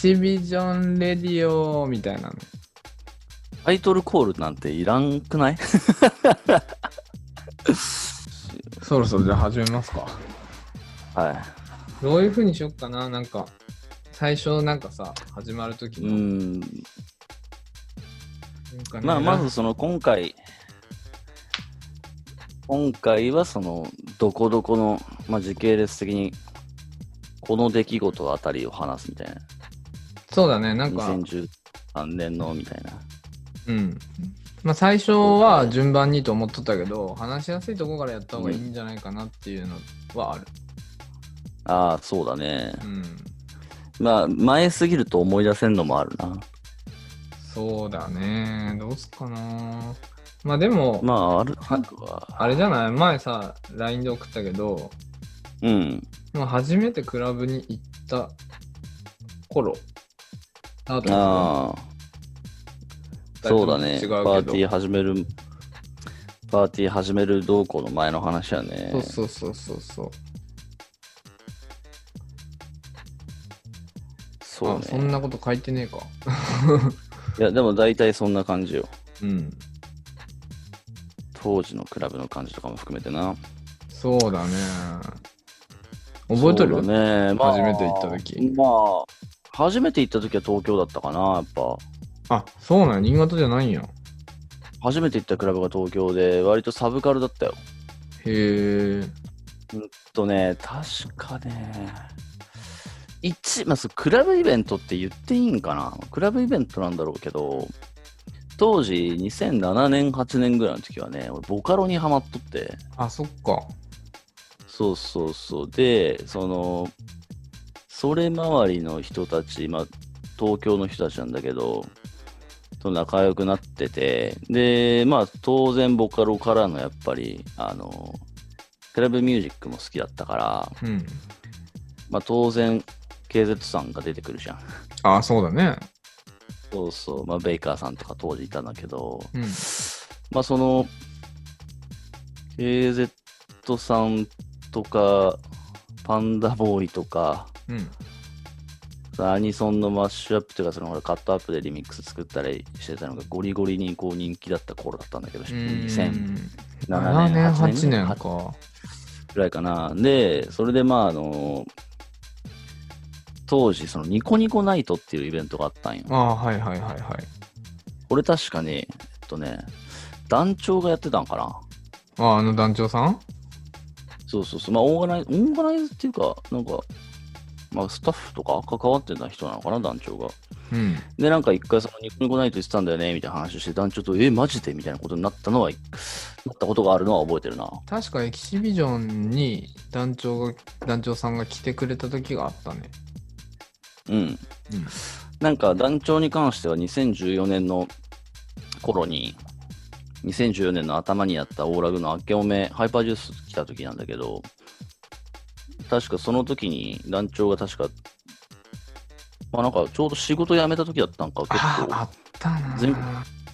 シビジョンレディオみたいなの。タイトルコールなんていらんくない？そろそろじゃあ始めますか。はい。どういう風にしよっかな？なんか、最初なんかさ、始まるときの。うん。なんかねまあ、まずその今回、今回はその、どこどこの、まあ、時系列的に、この出来事あたりを話すみたいな。そうだね、なんか、2013年のみたいな。うん。まあ最初は順番にと思っとったけど、話しやすいとこからやった方がいいんじゃないかなっていうのはある。ああ、そうだね。うん。まあ、前すぎると思い出せんのもあるな。そうだね。どうすっかな。まあでも、まあ、ある、はあれじゃない？前さ、LINE で送ったけど、うん。まあ、初めてクラブに行った頃。あとああ、そうだね。パーティー始める、パーティー始める動向の前の話やね。そうそうそうそうそう。そうあそんね。なこと書いてねえか。いや、でも大体そんな感じよ。うん。当時のクラブの感じとかも含めてな。そうだね。覚えとる？そうだね。まあ、初めて行った時まあ、初めて行った時は東京だったかな、やっぱ。あ、そうなんや新潟じゃないんや。初めて行ったクラブが東京で、割とサブカルだったよ。へえ。とね、確かね、一、まあ、クラブイベントって言っていいんかなクラブイベントなんだろうけど、当時2007年、8年ぐらいの時はね、俺ボカロにハマっとって、あ、そっか。そうそうそう。で、その、それ周りの人たち、まあ、東京の人たちなんだけど、と仲良くなってて、で、まあ、当然ボカロからのやっぱり、あの、クラブミュージックも好きだったから、うん。まあ、当然、KZ さんが出てくるじゃん。あ、そうだね。そうそう、まあ、ベイカーさんとか当時いたんだけど、うん。まあ、その、KZ さんとか、パンダボーイとか、うん。アニソンのマッシュアップというか、そのほらカットアップでリミックス作ったりしてたのがゴリゴリにこう人気だった頃だったんだけど、2007 7年、年、8 8年年か。ぐらいかな。で、それでまあ、あの、当時、そのニコニコナイトっていうイベントがあったんよ。ああ、はいはいはいはい。これ確かね、えっとね、団長がやってたんかな。ああ、あの団長さん？そうそうそう。まあ、オーガナイズ、オーガナイズっていうか、なんか、まあ、スタッフとか関わってた人なのかな、団長が。うん。で、なんか一回そのニコニコナイト言ってたんだよね、みたいな話をして、団長と、え、マジで？みたいなことになったのは、なったことがあるのは覚えてるな。確かエキシビジョンに団長が、団長さんが来てくれた時があったね。うん。うん。なんか団長に関しては2014年の頃に、2014年の頭にやったオーラグの明けおめ、ハイパージュース来た時なんだけど、確かその時に団長が確か、まあなんかちょうど仕事辞めた時だったんか、結ああ、構あったな全国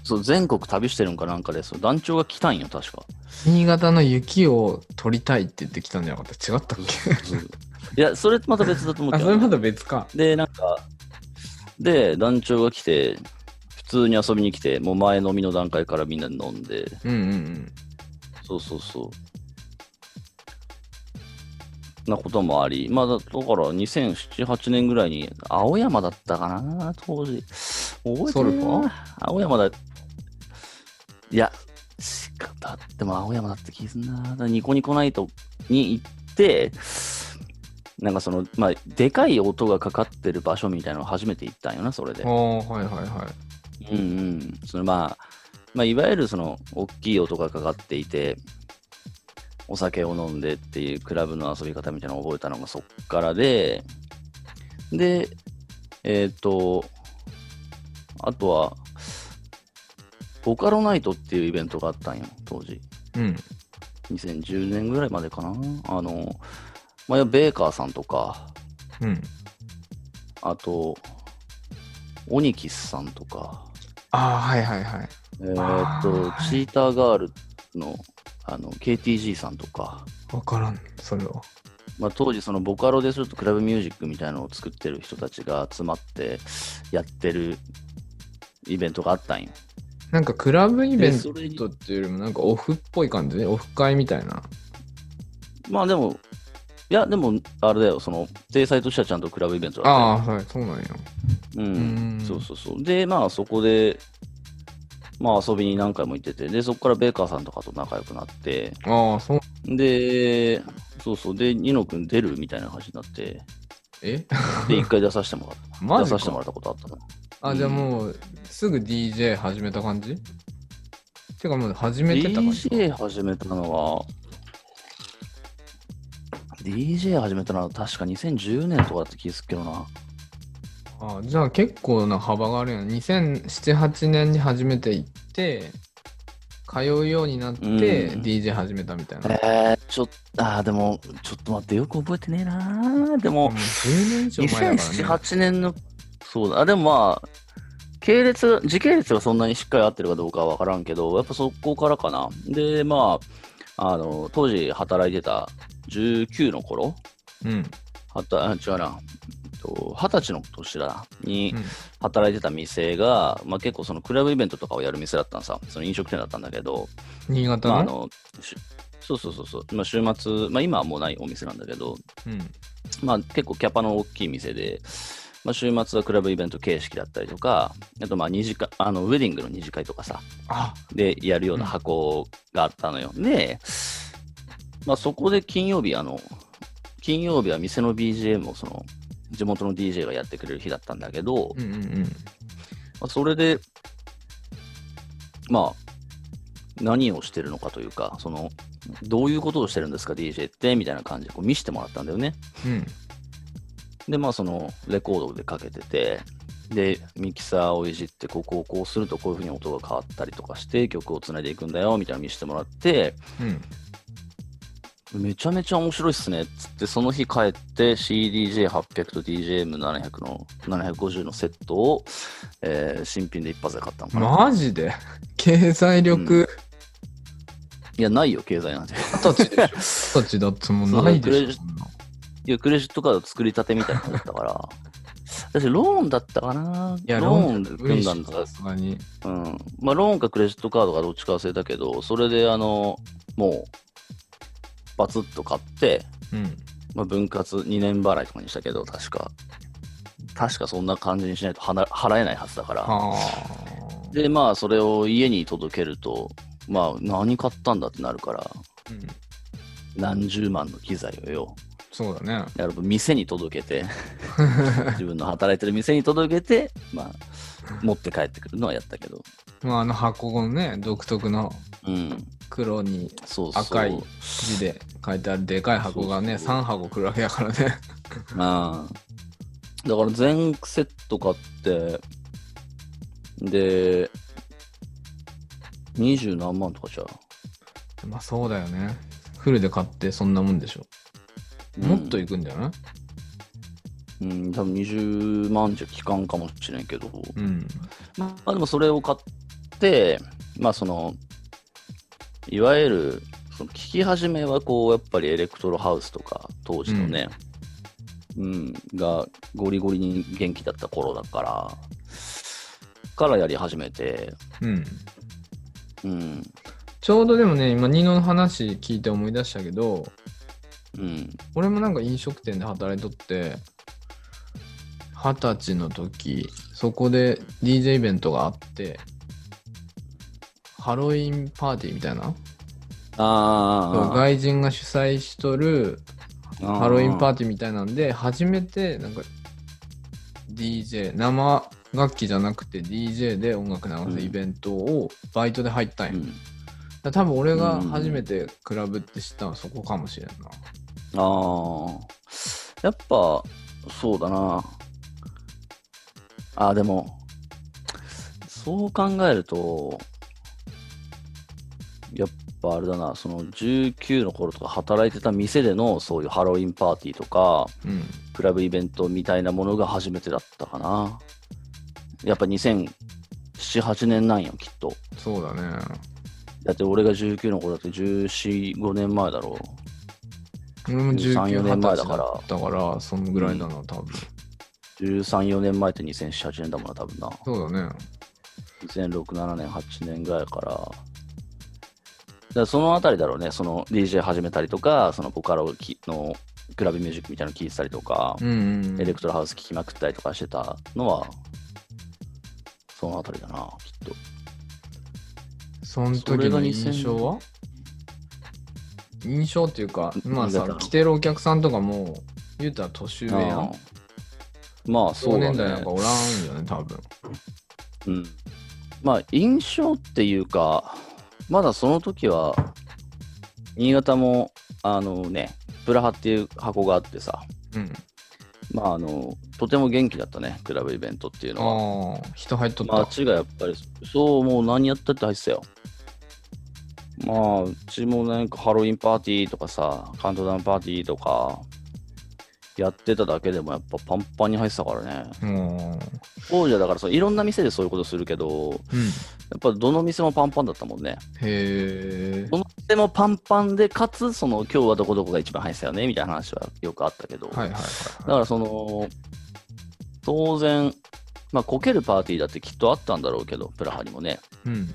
そう全国旅してるんかなんかで、そう団長が来たんよ、確か。新潟の雪を取りたいって言ってきたんじゃなかった？違ったっけ？いや、それまた別だと思うあ、けどね、それまた別か。で、なんか、で、団長が来て、普通に遊びに来て、もう前飲みの段階からみんなで飲んで、うんうんうん。そうそうそう。なこともあり、まあだだから2007、8年ぐらいに青山だったかな、当時。覚えてるソルフ青山だ。いや、しかだっても青山だった気すんな。ニコニコナイトに行って、なんかその、まあ、でかい音がかかってる場所みたいなのを初めて行ったんよな、それであ。あ、はいはいはい。うんうん。そのまあ、まあ、いわゆるその、大きい音がかかっていて、お酒を飲んでっていうクラブの遊び方みたいなのを覚えたのがそっからで、で、えっ、と、あとは、ボカロナイトっていうイベントがあったんよ、当時。うん。2010年ぐらいまでかな。あの、まあ、ベーカーさんとか、うん。あと、オニキスさんとか、ああ、はいはいはい。えーっあーと、はいチーターガールのあの KTG さんとか、わからん、それは。まあ、当時、そのボカロでするとクラブミュージックみたいなのを作ってる人たちが集まってやってるイベントがあったんよ。なんかクラブイベントっていうよりもなんかオフっぽい感じ？で、オフ会みたいな？まあでも、いや、でも、あれだよ、その、体裁としてはちゃんとクラブイベントだったよああ、はい、そうなんや。ううんん、そうそうそう。で、まあそこで、まあ遊びに何回も行ってて、で、そこからベーカーさんとかと仲良くなって、ああ、そう。で、そうそう、で、ニノ君出るみたいな感じになって、え？で、一回出させてもらった。マジ出させてもらかったことあったの。あ、じゃあもう、すぐ DJ 始めた感じ？てかもう始めてた感じ DJ 始めたのは、DJ 始めたのは確か2010年とかだった気がするけどな。あじゃあ結構な幅があるやん。2007、8年に初めて行って、通うようになって、うん DJ 始めたみたいな。えー、ちょっと、あーでも、ちょっと待って、よく覚えてねえなでももう、10年以上前だから2007、ね。8年の、そうだ、あ、でもまあ、系列、時系列がそんなにしっかり合ってるかどうかは分からんけど、やっぱそこからかな。で、まあ、あの、当時働いてた19の頃、うん。はた、あ違うな、と二十歳の年だな、にうん。働いてた店が、まあ結構そのクラブイベントとかをやる店だったんさ、その飲食店だったんだけど、新潟の、まああの、しそうそうそうそう、まあ週末、まあ今はもうないお店なんだけど、うん。まあ結構キャパの大きい店で、まあ週末はクラブイベント形式だったりとか、あとまあ二次会、あの、ウェディングの二次会とかさ、あ、でやるような箱があったのよ。で、まあそこで金曜日、あの、金曜日は店の BGM をその、地元の DJ がやってくれる日だったんだけど、うんうんうん。まあ、それで、まあ、何をしてるのかというか、その、どういうことをしてるんですか、DJ って、みたいな感じでこう見せてもらったんだよね。うん。で、まあ、その、レコードでかけてて、で、ミキサーをいじって、ここをこうするとこういうふうに音が変わったりとかして、曲をつないでいくんだよ、みたいなの見せてもらって、うん。めちゃめちゃ面白いっすね、つって、その日帰って CDJ800 と DJM700 の、750のセットを、えー新品で一発で買ったのかな。マジで？経済力、いや、ないよ、経済なんて。二十歳で二十歳だってもうないでしょそうクレジいや、クレジットカード作りたてみたいなのだったから。私、ローンだったかないや、ロローンで組んだんださすがに。うん。まあ、ローンかクレジットカードかどっちか忘れたけど、それで、あの、もう、バツッと買って、うん。まあ、分割2年払いとかにしたけど、確か。確かそんな感じにしないと払えないはずだから。はあ。で、まあ、それを家に届けると、まあ、何買ったんだってなるから、うん、何十万の機材をよ。そうだね。やっぱ店に届けて、自分の働いてる店に届けて、まあ、持って帰ってくるのはやったけど。まあ、あの箱のね、独特のうん。黒に。赤い字で書いてあるでかい箱がね、そうそう3箱来るわけやからね。ああ。だから全セット買って、で、二十何万とかじゃう？まあそうだよね。フルで買ってそんなもんでしょ。もっといいくんじゃない？うん、多分20万じゃ効かんかもしれんけど、うん。まあでもそれを買って、まあその、いわゆる、その聞き始めはこう、やっぱりエレクトロハウスとか、当時のね、うん、がゴリゴリに元気だった頃だから、からやり始めて、うん。うん、ちょうどでもね、今、ニノの話聞いて思い出したけど、うん、俺もなんか飲食店で働いとって、二十歳の時、そこで DJ イベントがあって、ハロウィンパーティーみたいな、ああ、外人が主催しとるハロウィンパーテティーみたいなんで、初めてなんか DJ、生楽器じゃなくて DJ で音楽流すイベントをバイトで入ったんよ。ィー、だ多分俺が初めてクラブって知ったのはそこかもしれんな。うん、ああ、やっぱ、そうだな。ああ、でも、そう考えると、やっぱあれだな、その19の頃とか働いてた店でのそういうハロウィンパーティーとか、うん。クラブイベントみたいなものが初めてだったかな。やっぱ2007、8年なんよ、きっと。そうだね。だって俺が19の頃だって14、5年前だろ俺も13 19、4年前20だから歳だから、そのぐらいだな、多分。13、4年前って2007、8年だもんな、多分な。そうだね。2006、7年、8年ぐらいから。らそのあたりだろうね、その DJ 始めたりとか、そのボカロきのクラブミュージックみたいなの聞いてたりとか、うんうんうん。エレクトロハウス聴きまくったりとかしてたのは、そのあたりだな、きっと。その時の2000印象は？印象っていうか、まあさ来てるお客さんとかも、言うたら年上やん？まあ、そ同うだね年代なんか。おらんよね、多分。うん。まあ、印象っていうか、まだその時は、新潟も、あのね、プラハっていう箱があってさ、うん。まあ、あの、とても元気だったね、クラブイベントっていうのは。ああ、人入っとった。街がやっぱり、そう、もう何やったって入ってたよ。まあ、うちもなんかハロウィンパーティーとかさ、カウントダウンパーティーとか、やってただけでもやっぱパンパンに入ってたからね。うん。当時はだからそういろんな店でそういうことするけど、やうん。っぱどの店もパンパンだったもんね。へえ。どの店もパンパンで、かつ、その今日はどこどこが一番入ってたよねみたいな話はよくあったけど、はいはいはいだはからその、当然、まあ、こけるパーティーだってきっとあったんだろうけど、プラハにもね。い。うん。だ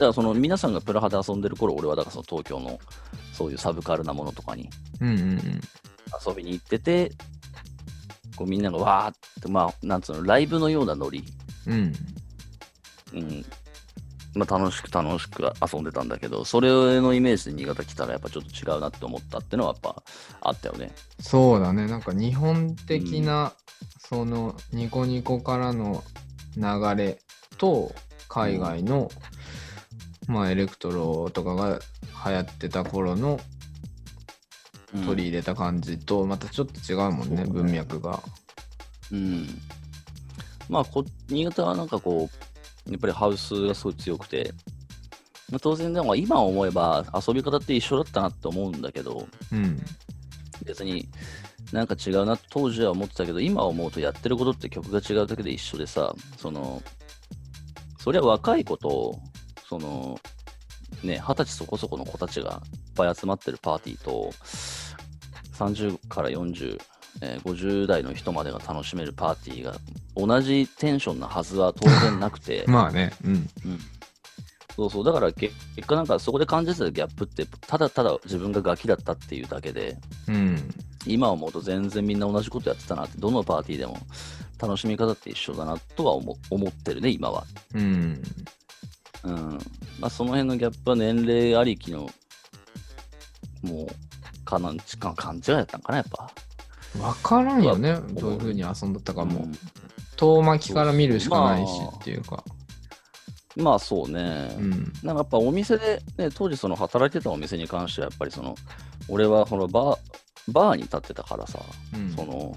からその皆さんがプラハで遊んでる頃、俺はだからその東京のそういうサブカルなものとかにうんうんうん。遊びに行ってて、こうみんながわーって、まあ、なんつうの、ライブのようなノリ、うん。うん。まあ、楽しく楽しく遊んでたんだけど、それのイメージで新潟来たらやっぱちょっと違うなって思ったっていうのはやっぱあったよね。そうだね。なんか日本的な、そのニコニコからの流れと海外の、まあエレクトロとかが流行ってた頃のうん取り入れた感じとまたちょっと違うもんね、文脈が。うん。まあこ、新潟はなんかこう、やっぱりハウスがすごい強くて、まあ、当然でも今思えば遊び方って一緒だったなって思うんだけど、うん。別になんか違うなって当時は思ってたけど、今思うとやってることって曲が違うだけで一緒でさ、その、そりゃ若い子と、その、ね、二十歳そこそこの子たちがぱい集まってるパーティーと、30から40、えー50代の人までが楽しめるパーティーが同じテンションなはずは当然なくて、まあね。うん。うんそうそう、だからけ結果なんかそこで感じてたギャップって、ただただ自分がガキだったっていうだけで、うん。今思うと全然みんな同じことやってたなって、どのパーティーでも楽しみ方って一緒だなとは思思ってるね、今は。うん。うん。まあ、その辺のギャップは年齢ありきの、もう、かなんちか勘違いだったんかな、やっぱ。わからんよね。うどういうふうに遊んだったかも。うん遠巻きから見るしかないしまあっていうか。まあそうね。うん。なんかやっぱお店で、ね、当時その働いてたお店に関してはやっぱりその、俺はほらバー、バーに立ってたからさ、うんその、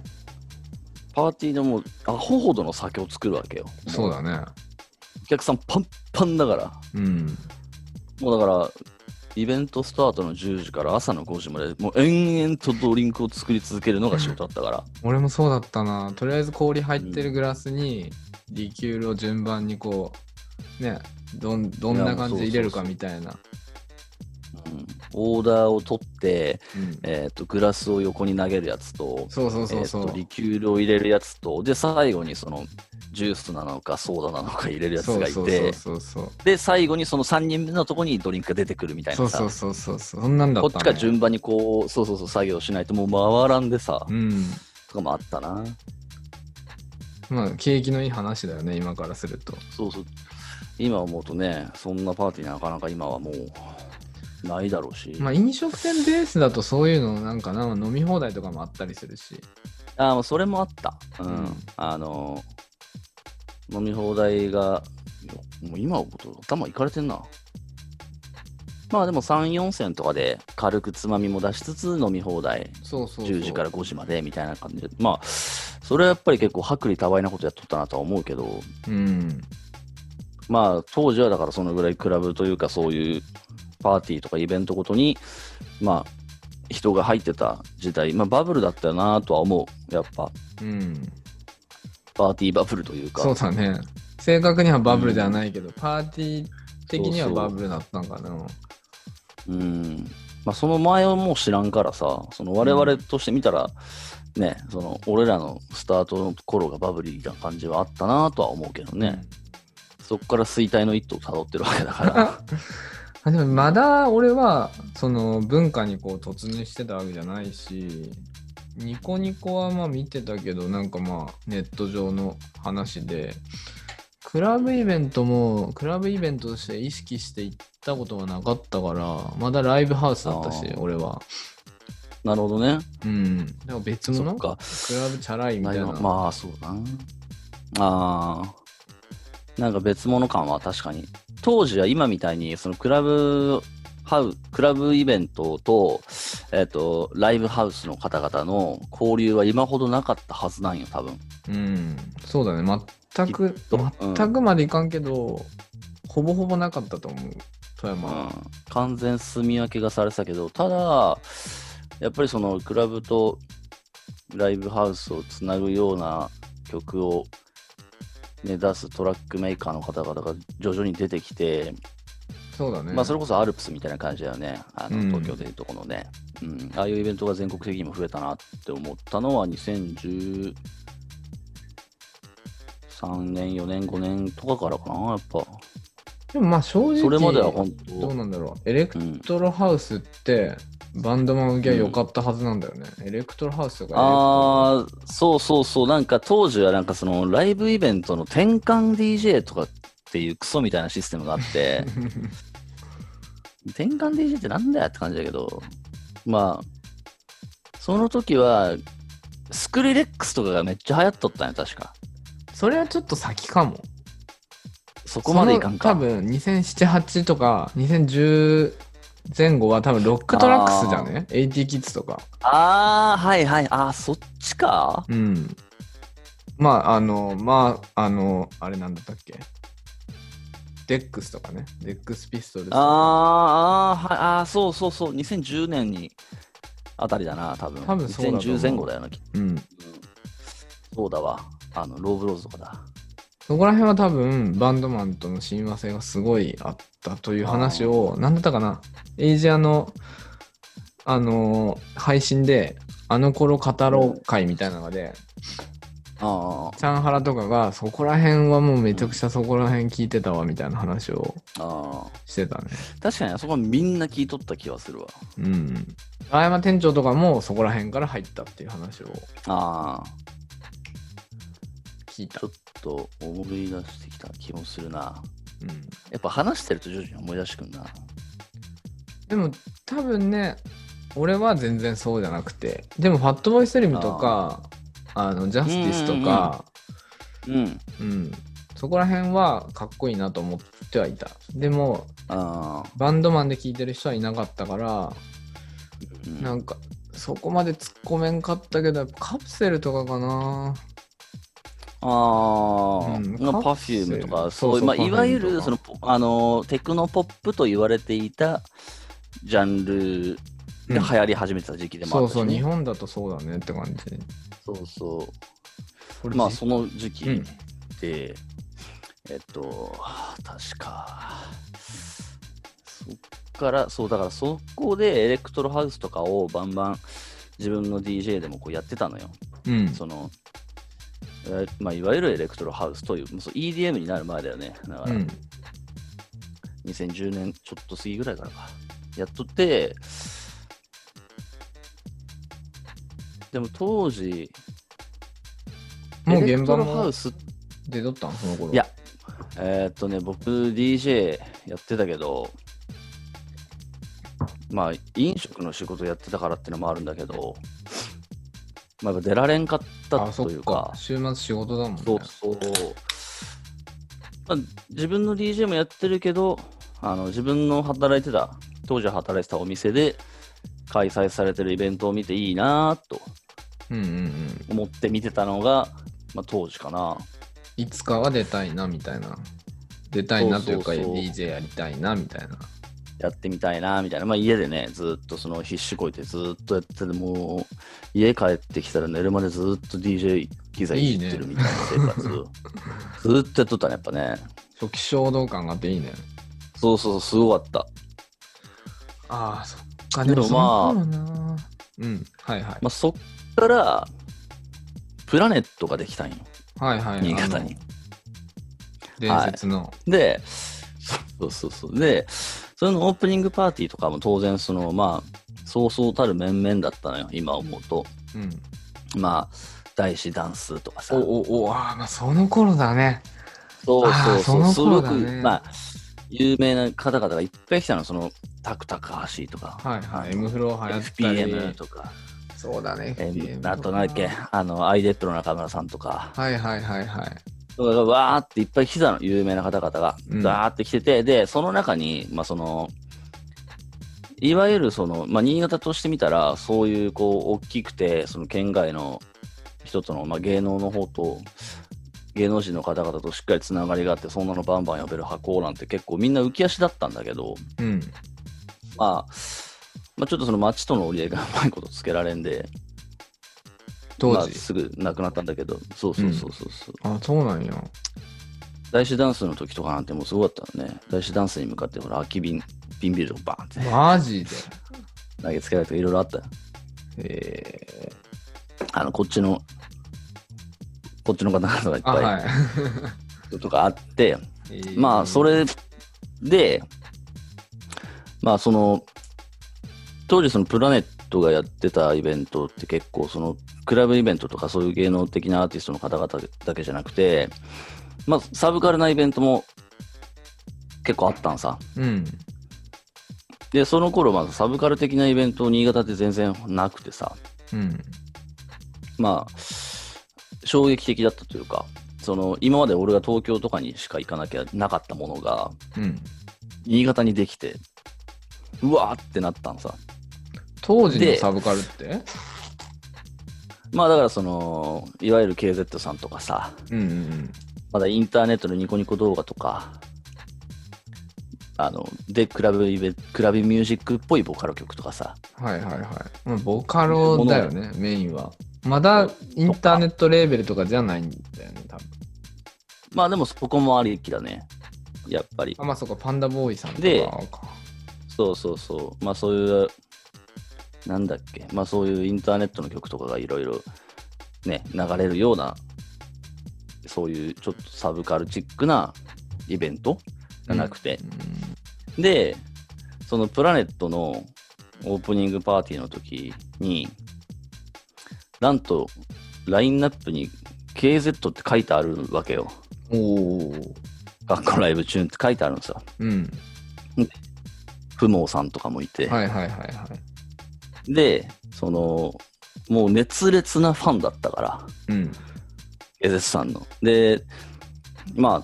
パーティーでもうアホほどの酒を作るわけよ。そうだね。お客さんパンパンだから、うん。もうだから、イベントスタートの10時から朝の5時まで、もう延々とドリンクを作り続けるのが仕事だったから。俺もそうだったな。とりあえず氷入ってるグラスにリキュールを順番にこう、ね、どんどんな感じで入れるかみたいな。うん。オーダーを取って、うん。えー、とグラスを横に投げるやつと、そうそうそうそう。えーとリキュールを入れるやつと、で、最後にそのジュースなのかソーダなのか入れるやつがいて、そうそうそうそうで、最後にその3人目のとこにドリンクが出てくるみたいなさ、そうそうそうそんなんだこっちね、が順番にこう、そうそうそう、作業しないともう回らんでさ、うん。とかもあったな。まあ景気のいい話だよね今からすると。そうそう。今思うとね、そんなパーティーなかなか今はもうないだろうし。まあ飲食店ベースだとそういうのなんかな飲み放題とかもあったりするしあもうそれもあった。うん。うんあの、飲み放題が、もう今頭いかれてんな。まあでも3、4銭とかで軽くつまみも出しつつ飲み放題、そうそうそう10時から5時までみたいな感じで、まあ、それはやっぱり結構薄利多売なことやっとったなとは思うけど、うんまあ当時はだからそのぐらいクラブというかそういうパーティーとかイベントごとに、まあ人が入ってた時代、まあバブルだったよなとは思う。やっぱ。うん。パーティーバブルというか。そうだね。正確にはバブルではないけど、パーティー的にはバブルだったんかな。うん。まあ、その前をもう知らんからさ、その我々として見たら、ね、その俺らのスタートの頃がバブリーな感じはあったなとは思うけどね、そこから衰退の一途を辿ってるわけだから。あでもまだ俺はその文化にこう突入してたわけじゃないしニコニコはまあ見てたけどなんかまあネット上の話でクラブイベントもクラブイベントとして意識して行ったことがなかったからまだライブハウスだったし俺はなるほどね。うんだから別物？か。クラブチャラいみたいな、まあ、そうだな。ああ。なんか別物感は確かに。当時は今みたいに、そのクラブハウ、クラブイベントと、えっ、と、ライブハウスの方々の交流は今ほどなかったはずなんよ、多分。うんそうだね。全く全くまでいかんけど、ほぼほぼなかったと思う。富山。は、うん、完全住み分けがされてたけど、ただ、やっぱりそのクラブとライブハウスをつなぐような曲を目指すトラックメーカーの方々が徐々に出てきて、そうだねまあそれこそアルプスみたいな感じだよね、あのうん東京でいうとこのね、うん。ああいうイベントが全国的にも増えたなって思ったのは2013年、4年、5年とかからかな、やっぱ。でもまあ正直それまでは本どう当。なんだろう。エレクうんトロハウスってバンドマン受けは良かったはずなんだよね、エレクトロハウスとかああ、そうそうそう、なんか当時はなんかそのライブイベントの転換 DJ とかっていうクソみたいなシステムがあって、転換 DJ ってなんだよって感じだけど、まあ、その時は、 Skrillex とかがめっちゃ流行っとったんよ、確か。それはちょっと先かもそこまでいかんか。多分2007、8とか2010前後は多分ロックトラックスじゃね ?AT キッズとか。ああ、はいはい。ああ、そっちか。うん。まあ、あの、まあ、あの、あれなんだったっけ？デックスとかね。 DEXPISTOLS。あーあー、はい、あーそうそうそう。2010年にあたりだな、多分。多分そうだと思う2010前後だよな、きうん。うんそうだわ。あの、 Lowbrows とかだ。そこら辺は多分バンドマンとの親和性がすごいあったという話を、なんだったかな？エイジアの、あのー配信で、あの頃語ろう会みたいなので、あチャンハラとかが、そこら辺はもうめちゃくちゃそこら辺聞いてたわみたいな話をあ、ああ。してたね。確かにあそこはみんな聞いとった気はするわ。うん。青山店長とかもそこら辺から入ったっていう話をああ。聞いたちょ。っと思い出してきた気もするな。うん。やっぱ話してると徐々に思い出してくるな。でも多分ね俺は全然そうじゃなくてでもファットボーイスリムとかあのジャスティスとかうん。うんそこら辺はかっこいいなと思ってはいたでも。バンドマンで聴いてる人はいなかったからうんなんかそこまで突っ込めんかったけどカプセルとかかなああ、パフュームとか、そうまあ、いわゆるそのポあのテクノポップと言われていたジャンルで流行り始めてた時期でもあったし、ね。そうそう日本だとそうだねって感じ。そうそう。まあその時期うん。で、えっと確かそっからそうだからそこでエレクトロハウスとかをバンバン自分の DJ でもこうやってたのよ。うん。そのえまあ、いわゆるエレクトロハウスという、もうそう EDM になる前だよね。だから、うん2010年ちょっと過ぎぐらいからか。やっとって、でも当時、もうエレクト現場もロハウス、出とったん？その頃いや、えーっとね、僕 DJ やってたけど、まあ、飲食の仕事やってたからってのもあるんだけど、まあ、出られんかったというかか、週末仕事だもんねそうそう。まあ、自分の DJ もやってるけど、あの自分の働いてた、当時働いてたお店で開催されてるイベントを見ていいなとうんうんうん思って見てたのが、まあ、当時かな。いつかは出たいなみたいな。出たいなというかそうそうそう DJ やりたいなみたいな。やってみたいなみたいな。まあ、家でね、ずっとその必死こいてずっとやってて、もう家帰ってきたら寝るまでずっと DJ 機材いじってるみたいな生活。ずっとやっとったね、やっぱね。初期衝動感があっていいね。そうそう、すごかった。ああ、そか、でもでもまあ、なうん、はいはい。まあ、そっから、プラネットができたんよ、はいはい。新潟に。伝説の。で、そうそうそう。で、それのオープニングパーティーとかも当然、その、まあ、そうそうたる面々だったのよ、今思うと。うん。まあ、大師ダンスとかさ。おおお、ああ、まあその頃だね。そうそうそう。あーすごく、まあ、有名な方々がいっぱい来たの、その、タクタカハシとか、はいはい。M フロー流行ったり。FPM とか、そうだね。えーあとなんだっけ、あの、アイデップの中村さんとか、はいはいはいはい。わーっていっぱい来たの、有名な方々が。うんわーって来てて、で、その中に、まあ、その、いわゆるその、まあ、新潟としてみたら、そういう、こう、大きくて、その県外の人との、まあ、芸能の方と、芸能人の方々としっかりつながりがあって、そんなのバンバン呼べる箱なんて結構みんな浮き足だったんだけど、うん。まあ、まあ、ちょっとその町との折り合いがうまいことつけられんで、当時。まあすぐ亡くなったんだけど、そうそうそうそうそう、あ、そうなんや。大師ダンスの時とかなんてもうすごかったよね。大師ダンスに向かってほら、空き瓶、瓶ビールをバーンってマジで？投げつけられていろいろあったよ。えあの、こっちの、こっちの方々がいっぱはいとかあって、い。まあ、それで、まあ、その、当時そのプラネットがやってたイベントって結構そのクラブイベントとかそういう芸能的なアーティストの方々だけじゃなくて、まあ、サブカルなイベントも結構あったんさ。うん。で、その頃まずサブカル的なイベント新潟って全然なくてさ、うん。まあ、衝撃的だったというか、その今まで俺が東京とかにしか行かなきゃなかったものが、うん。新潟にできて、うわーってなったんさ。当時のでサブカルって？まあだからその、いわゆる KZ さんとかさ、うんうんまだインターネットのニコニコ動画とか、あの、で、クラブイベ、クラブミュージックっぽいボカロ曲とかさ、うん。はいはいはい。まあ、ボカロだよね、メインは。まだインターネットレーベルとかじゃないんだよね、多分。まあでもそこもありきだね。やっぱり。あ、まあそうか、パンダボーイさんとでかか。そうそうそう。まあそういう、なんだっけ、まあそういうインターネットの曲とかがいろいろね、流れるような、そういうちょっとサブカルチックなイベントじゃなくて、で、そのプラネットのオープニングパーティーの時に、なんと、ラインナップに KZ って書いてあるわけよ。うん。おお。学校ライブチューンって書いてあるんですよ。うん。不毛さんとかもいて。はいはいはいはい。で、その、もう熱烈なファンだったから、うん。KZ さんの。で、まあ、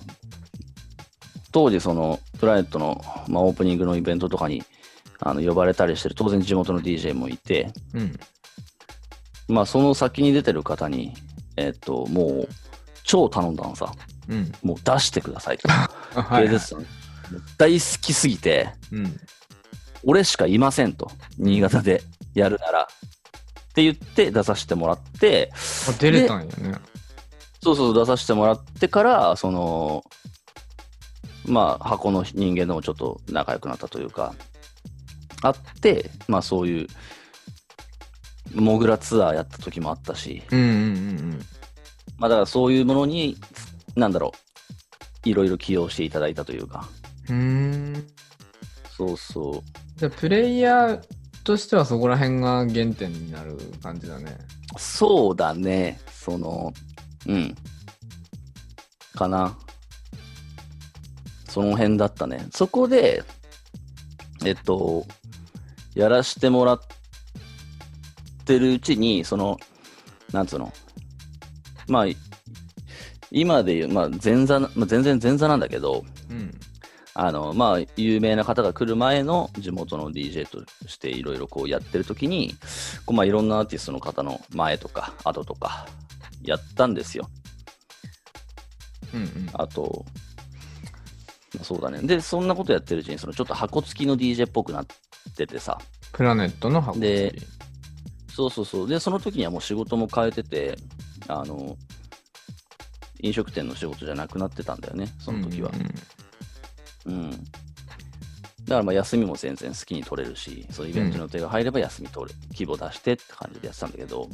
当時そのプラネットの、まあ、オープニングのイベントとかにあの呼ばれたりしてる当然地元の DJ もいて、うん。まあその先に出てる方に、えっと、もう超頼んだのさ、うん。もう出してくださいと。あ はい KZ さん、大好きすぎて、うん。俺しかいませんと、新潟でやるなら。って言って出させてもらって、あ出れたんやね。そうそう、出させてもらってから、その、まあ、箱の人間でもちょっと仲良くなったというか、あって、まあそういう、モグラツアーやった時もあったし、うんうんうんまあだからそういうものに、なんだろう、いろいろ起用していただいたというか、うん。うーん。そうそう。じゃあプレイヤーとしてはそこら辺が原点になる感じだね。そうだね、その、うん。かな。その辺だったね。そこで、えっと、やらしてもらってるうちに、その、なんつうの、まあ、今で言う、まあ、前座な、まあ、全然前座なんだけど、うん。あの、まあ、有名な方が来る前の地元の DJ としていろいろこうやってる時に、こうまあ、いろんなアーティストの方の前とか後とかやったんですよ。うんうん。あと、まあそうだね。で、そんなことやってるうちに、そのちょっと箱付きの DJ っぽくなっててさ、プラネットの箱で釣り。そうそうそう。で、その時にはもう仕事も変えてて、あの、飲食店の仕事じゃなくなってたんだよね、その時は。うんうんうん。だからまあ休みも全然好きに取れるし、そのイベントの予定が入れば休み取る、規模出してって感じでやってたんだけど、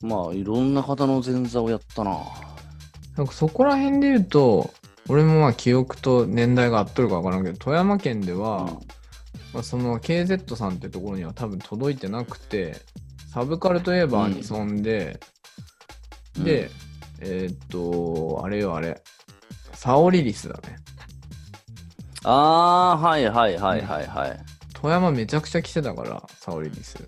まあいろんな方の前座をやったな。なんかそこら辺で言うと、俺もまあ記憶と年代が合っとるか分からんけど、富山県では、まあ、その KZ さんってところには多分届いてなくて、サブカルといえばアニソンで、うんで、えーっと、あれよあれ、サオリリスだね。ああー、はいはいはいはいはい。富山めちゃくちゃ来てたから、サオリリス。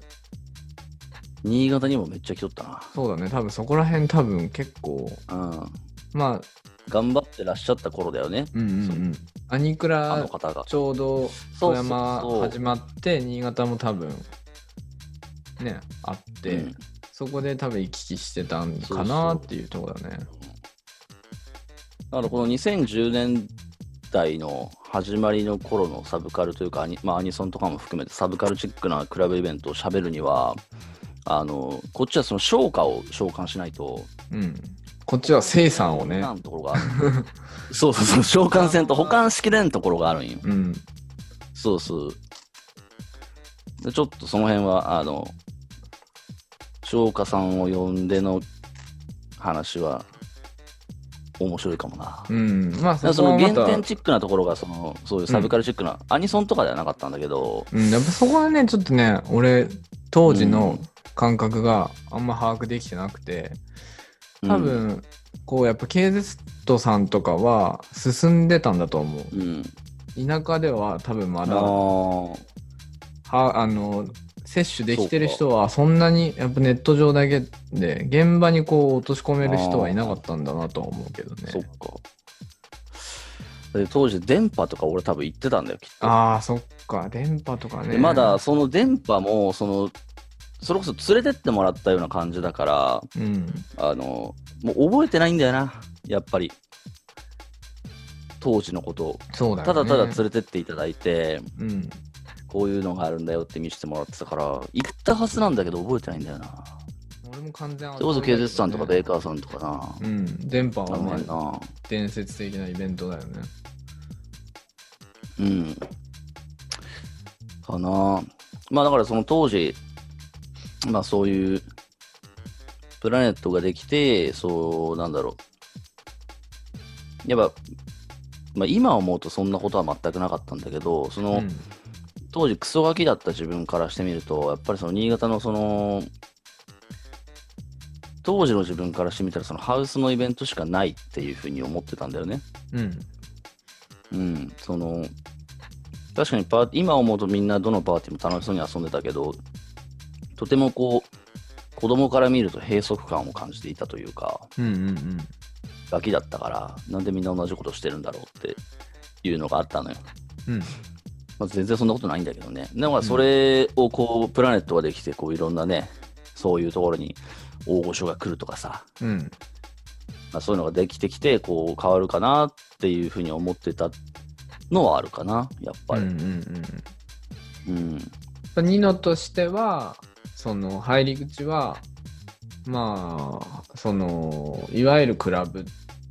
新潟にもめっちゃ来とったそうだね、多分そこら辺多分結構、な。うん。まあ、頑張ってらっしゃった頃だよね、うんうんうん。アニクあラの方が。ちょうどそうそうそう富山始まって、新潟も多分、ね、あって、うんそこで多分行き来してたんかなっていうところだね。だからこの2010年代の始まりの頃のサブカルというかアニ,、まあ、アニソンとかも含めてサブカルチックなクラブイベントを喋るにはあのこっちはその昇華を召喚しないとうん。こっちは生産をね。なところがあるそうそうそう召喚せんと保管しきれんところがあるんようん。そうそうでちょっとその辺はあの昇華さんを呼んでの話は面白いかもな。うん。まあ、その原た、点チックなところがそのそういうサブカルチックな、アニソンとかではなかったんだけど、うん、やっぱそこはね、ちょっとね、俺、当時の感覚があんま把握できてなくて、多分、こう、やっぱ KZ さんとかは進んでたんだと思う。うん、うん、田舎では多分まあだ、ー。はあの摂取できてる人はそんなにやっぱネット上だけで現場にこう落とし込める人はいなかったんだなとは思うけどね。そっか。で当時電波とか俺多分行ってたんだよきっと、ああそっか。電波とかね。でまだその電波もそのそれこそ連れてってもらったような感じだからうん。あのもう覚えてないんだよなやっぱり。当時のことを。そうだよね。ただただ連れてっていただいてうんこういうのがあるんだよって見せてもらってたから行ったはずなんだけど覚えてないんだよな俺も完全それこそ KZ さんとかベーーカーさんとかな。うん電波あはねな。伝説的なイベントだよねうん。かな。まあだからその当時、まあそういうプラネットができて、そうなんだろう。やっぱ、まあ今思うとそんなことは全くなかったんだけど、その、うん当時クソガキだった自分からしてみると、やっぱりその新潟のその、当時の自分からしてみたらそのハウスのイベントしかないっていうふうに思ってたんだよね。うんうん、その、確かにパー今思うとみんなどのパーティーも楽しそうに遊んでたけど、とてもこう、子供から見ると閉塞感を感じていたというか、うんうんうんガキだったから、なんでみんな同じことしてるんだろうっていうのがあったのよ。うんまあ、全然そんなことないんだけどね。だからそれをこう、プラネットができて、こういろんなね、そういうところに大御所が来るとかさ、うんまあ、そういうのができてきて、こう変わるかなっていうふうに思ってたのはあるかな、やっぱり。うんうんうんニノとしてはその入り口はまあそのいわゆるクラブ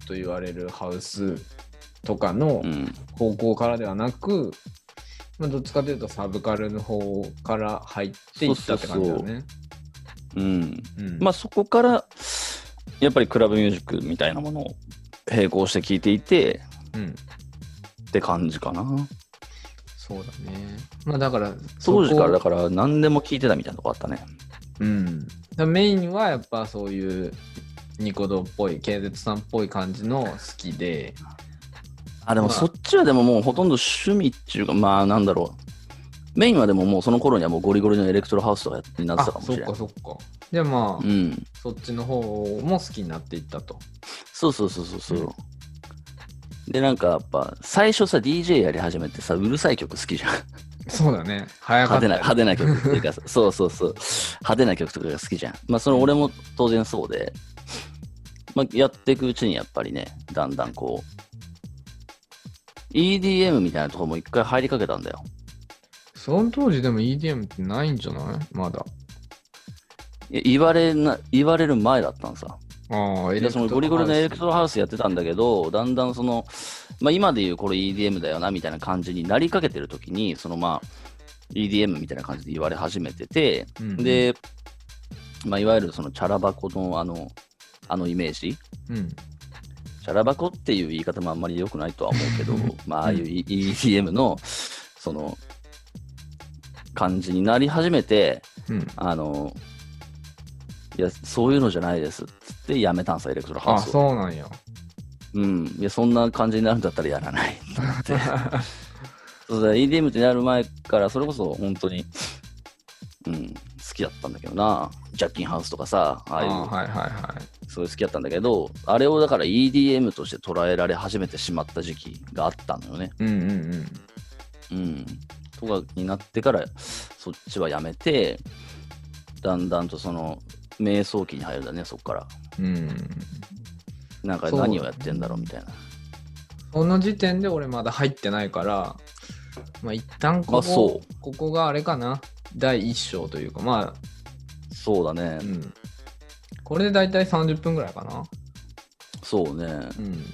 と言われるハウスとかのうん。方向からではなく、まあ、どっちかというとサブカルの方から入っていったって感じだよね。うん。うんまあそこから、やっぱりクラブミュージックみたいなものを並行して聴いていてうん、って感じかな。そうだね。まあだから当時からだから何でも聴いてたみたいなとこあったね。うん、メインはやっぱそういうニコ動っぽい KZ さんっぽい感じの好きで。あ、でもまあそっちはでももうほとんど趣味っていうか、まあなんだろう。メインはでももうその頃にはもうゴリゴリのエレクトロハウスとかになってあたかもしれないそっか。そっか。じゃあまあ、うん。そっちの方も好きになっていったと。そうそうそうそうそう。で、なんかやっぱ、最初さ、DJ やり始めてさ、うるさい曲好きじゃん。そうだね。早か派手な。派手な曲っていうかさ、そうそうそう。派手な曲とかが好きじゃん。まあ、その俺も当然そうで、まあ、やっていくうちにやっぱりね、だんだんこう、EDM みたいなところも一回入りかけたんだよ。その当時でも EDM ってないんじゃない？まだ。いや言われな、言われる前だったのさ。ああ、エでそのゴリゴリのエレクトロハウスやってたんだけど、だんだんその、まあ、今でいうこれ EDM だよなみたいな感じになりかけてる時に、そのまあ EDM みたいな感じで言われ始めてて、うんで、まあ、いわゆるそのチャラ箱のあのあのイメージ、うん。チャラ箱っていう言い方もあんまり良くないとは思うけど、まあ、ああいう EDM のその感じになり始めて、うん。あの、いや、そういうのじゃないですっつってやめたんさ、エレクトロハウスを。そうなんや。うん。いや、そんな感じになるんだったらやらない って。そうだ、EDM ってなる前から、それこそ本当に、きだったんだけどな。ジャッキンハウスとかさ、ああいう、あはいはいはい。そういう好きだったんだけど、あれをだから EDM として捉えられ始めてしまった時期があったのよね。うんうんうん。うん。とかになってから、そっちはやめて、だんだんとその、瞑想期に入るんだね、そっから。うん。なんか何をやってんだろうみたいな。その時点で俺まだ入ってないから、まあ一旦ここ、ここがあれかな。第一章というか、まあ、そうだね。うん。これで大体30分ぐらいかな。そうね。うん。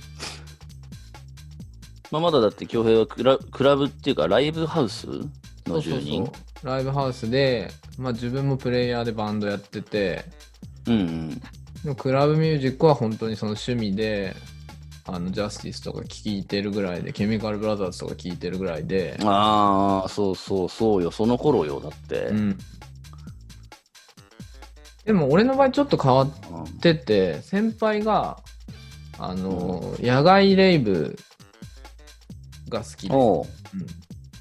まあ、まだだって恭平はクラクラブっていうかライブハウスの住人そうライブハウスで、まあ自分もプレイヤーでバンドやってて、うんうん。でもクラブミュージックは本当にその趣味で、あのジャスティスとか聴いてるぐらいで、ケミカルブラザーズとか聴いてるぐらいで、ああ、そうそうそうよ。その頃よ。だって。うん。でも俺の場合ちょっと変わっうんてて、先輩が、あの、野外レイブが好きで、おう。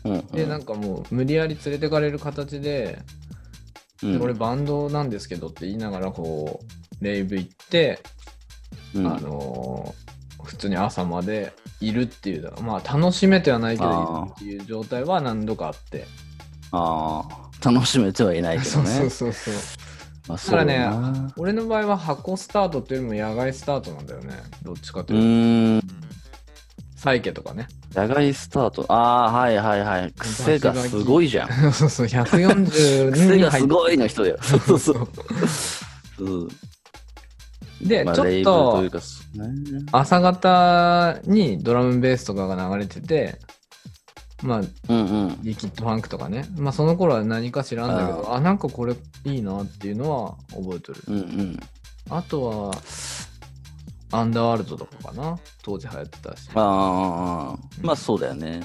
うんうんうん、で、なんかもう無理やり連れてかれる形で、うん、で俺バンドなんですけどって言いながらこうレイブ行って、うん、あのー普通に朝までいるっていうまあ楽しめてはないけどっていう状態は何度かあってああ、楽しめてはいないけどね。そうそうそうまあ、だからね俺の場合は箱スタートっていうよりも野外スタートなんだよねどっちかとういうと。サイケとかね野外スタート。ああ、はいはいはい。癖がすごいじゃん。そうそう 140癖にがすごいの人だよ。そうそうそう。うんで、まあ、ちょっと朝方にドラムベースとかが流れててまあうんうん。リキッドファンクとかね。まあその頃は何か知らんだけど、あなんかこれいいなっていうのは覚えてる。うんうん。あとは、アンダーワールドとかかな。当時流行ってたし。ああ、まあそうだよね。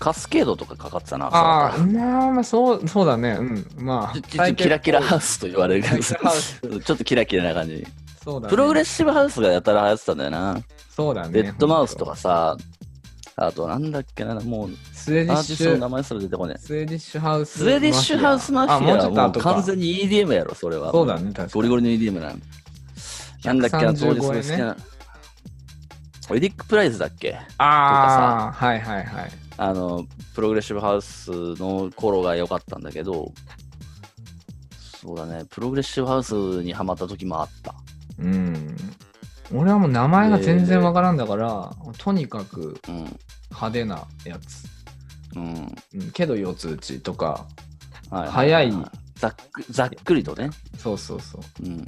カスケードとかかかってたな。ああ、朝まあまあそう、そうだね。うん。まあ、ちょっとキラキラハウスと言われるけど ちょっとキラキラな感じ。そうだね。プログレッシブハウスがやたら流行ってたんだよな。そうだね。デッドマウスとかさ、あとなんだっけな、もうスウェーディッシアーティストの名ュ、前すら出てこねえ。スウェーディッシュハウス。スウェーディッシュハウスマフィアあ、もう。完全に EDM やろ、それは。そうだね、確かに。ゴリゴリの EDM なの。なんだっけな、当時すごい好き135な。エディック・プライズだっけ？ああ、はいはいはい。あの、プログレッシブハウスの頃が良かったんだけど、そうだね、プログレッシブハウスにハマった時もあった。うん。俺はもう名前が全然わからんだから、とにかくうん。派手なやつ。うん。うん、けど四つ打ちとか、は早いざっくざっくりとね、そうそうそう。うん、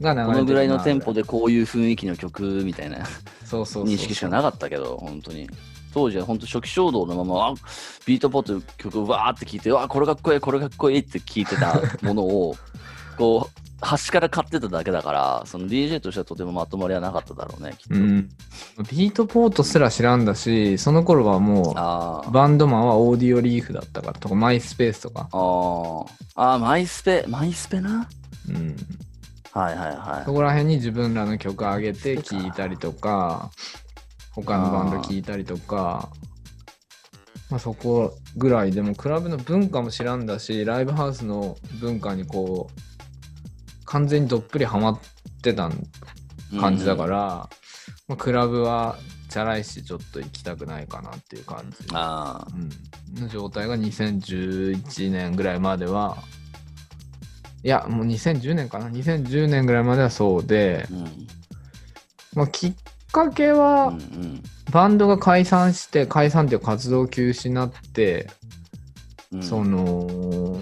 が流れてるなこのぐらいのテンポでこういう雰囲気の曲みたいなそうそう認識しかなかったけど、本当に。当時は本当初期衝動のまま、あビートポット曲をわーって聴いて、わこれかっこいい、これかっこいいって聴いてたものを、こう、端から買ってただけだから、その DJ としてはとてもまとまりはなかっただろうね、きっと。うん。ビートポートすら知らんだし、その頃はもう、バンドマンはオーディオリーフだったからとか、マイスペースとか。あーあー、マイスペ、マイスペな？うん。はいはいはいそ。こら辺に自分らの曲上げて聴いたりとか、他のバンド聴いたりとか、まあそこぐらいでもクラブの文化も知らんだし、ライブハウスの文化にこう、完全にどっぷりハマってた感じだから、まあ、クラブはチャラいしちょっと行きたくないかなっていう感じ、ああ、うん、の状態が2011年ぐらいまでは、いや、もう2010年かな ?2010 年ぐらいまではそうで、うん。まあ、きっかけは、うんうん。バンドが解散して、解散っていう活動休止になって、うん。その、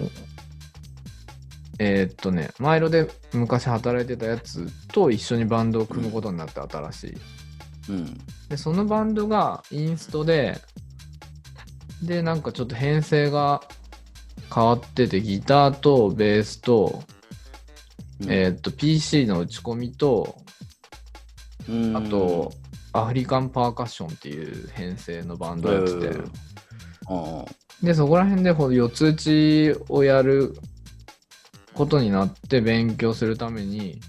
えーっとね、マイロで昔働いてたやつと一緒にバンドを組むことになって新しい。うん。で、そのバンドがインストで、で、なんかちょっと編成が変わってて、ギターとベースと、うん。えーっと、PC の打ち込みと、うん。あと、アフリカンパーカッションっていう編成のバンドをやってて、うん。で、そこら辺でほ四つ打ちをやることになって勉強するために、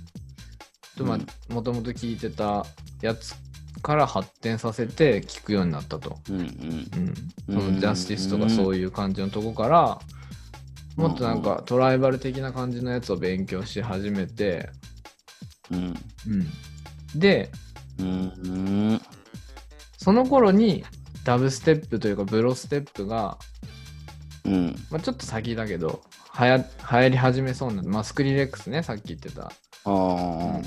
とまうん。あ、もともと聞いてたやつから発展させて聞くようになったと。うんうん。うん。そのジャスティスとかそういう感じのとこから、もっとなんかトライバル的な感じのやつを勉強し始めて、うん。うん。で、うんうん。その頃にダブステップというかブロステップが、うん。まあ、ちょっと先だけど、はや流行り始めそうな、まあ、スクリレックスね、さっき言ってた。あー。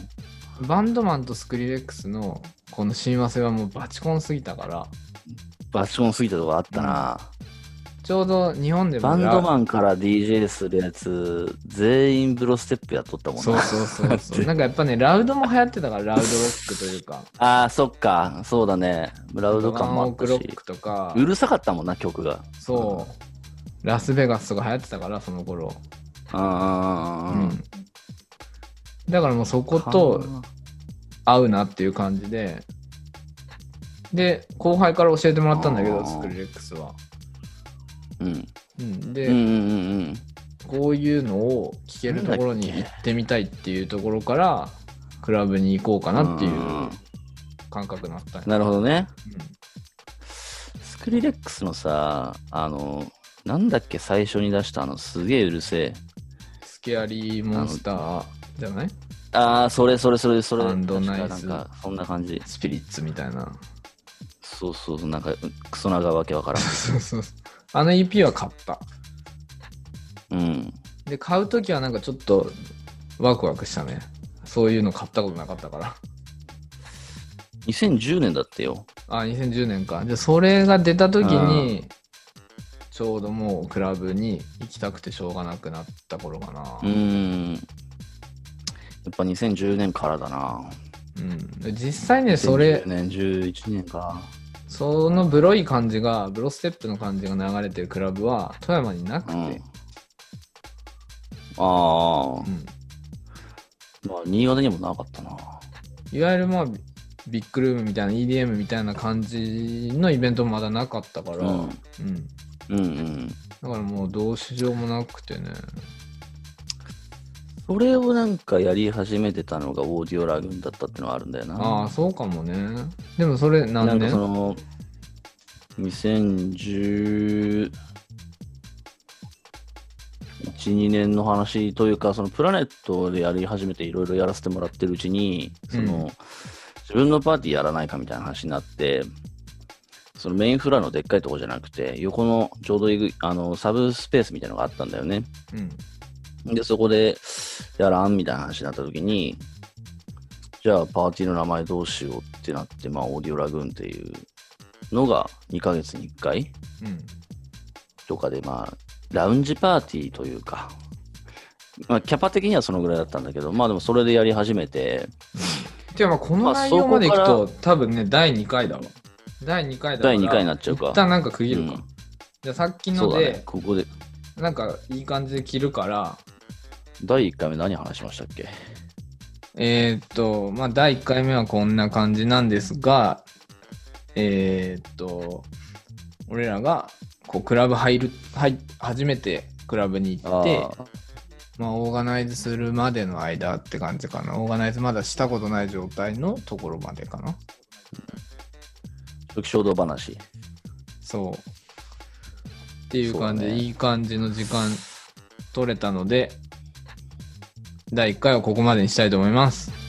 バンドマンとスクリレックスのこの親和性はもうバチコンすぎたから、バチコンすぎたとこあったな、ちょうど日本でもバンドマンンから DJ するやつ全員ブロステップやっとったもんな。そうそうそうそう。なんかやっぱね、ラウドも流行ってたから、ラウドロックというか、ああそっか。そうだね。ラウド感もワンオクロあったしックとか。う、るさかったもんな曲が。そう、ラスベガスとか流行ってたから、その頃。ああうん。だからもうそこと合うなっていう感じで、で、後輩から教えてもらったんだけど、スクリレックスは。うん。うん、で、うんうんうんこういうのを聞けるところに行ってみたいっていうところから、クラブに行こうかなっていううん感覚になったんや。なるほどね。うん。スクリレックスのさあのなんだっけ最初に出したあのすげえうるせえスケアリーモンスターじゃない？ああそれそれそれそれアンドナイスなんかそんな感じスピリッツみたいな。そうそうなんかクソ長わけわからん そうそうそう。あの EP は買った。うんで、買うときはなんかちょっとワクワクしたね。そういうの買ったことなかったから。2010年だってよあ、2010年か。で、それが出たときに、ちょうどもうクラブに行きたくてしょうがなくなった頃かな。うーん。やっぱ2010年からだな。うん、で実際ね、それ2010、年11年かそのブロい感じが、ブロステップの感じが流れてるクラブは富山になくて、うん。ああ。うん。まあ新潟にもなかったな。いわゆるまあビビッグルームみたいな EDM みたいな感じのイベントもまだなかったから、うん。うんうんうんだからもうどうしようもなくてね。それをなんかやり始めてたのがオーディオラグだったってのはあるんだよなああ、そうかもね。でもそれな何年？んかその2011、2年の話というか、そのプラネットでやり始めていろいろやらせてもらってるうちに、その、うん自分のパーティーやらないかみたいな話になって、そのメインフラのでっかいとこじゃなくて、横のちょうどいいあのサブスペースみたいなのがあったんだよね。うん。で、そこでやらんみたいな話になった時に、じゃあパーティーの名前どうしようってなって、まあ、オーディオラグーンっていうのが2ヶ月に1回うん。とかで、まあ、ラウンジパーティーというか、まあ、キャパ的にはそのぐらいだったんだけど、まあでもそれでやり始めて、てかまあこのまあ内容までいくそと、多分ね、第2回だわ。第2回だから。第2回になっちゃうか一旦なんか区切るか。うんじゃあさっきので、そうだね、ここで、なんかいい感じで切るから、第1回目何話しましたっけ？えーっと、まあ、第1回目はこんな感じなんですが、えーっと、俺らが、こう、クラブ入る、入、初めてクラブに行って、まあ、オーガナイズするまでの間って感じかな。オーガナイズまだしたことない状態のところまでかな。初期衝動話。そう。っていう感じで、そうだねいい感じの時間取れたので、第1回はここまでにしたいと思います。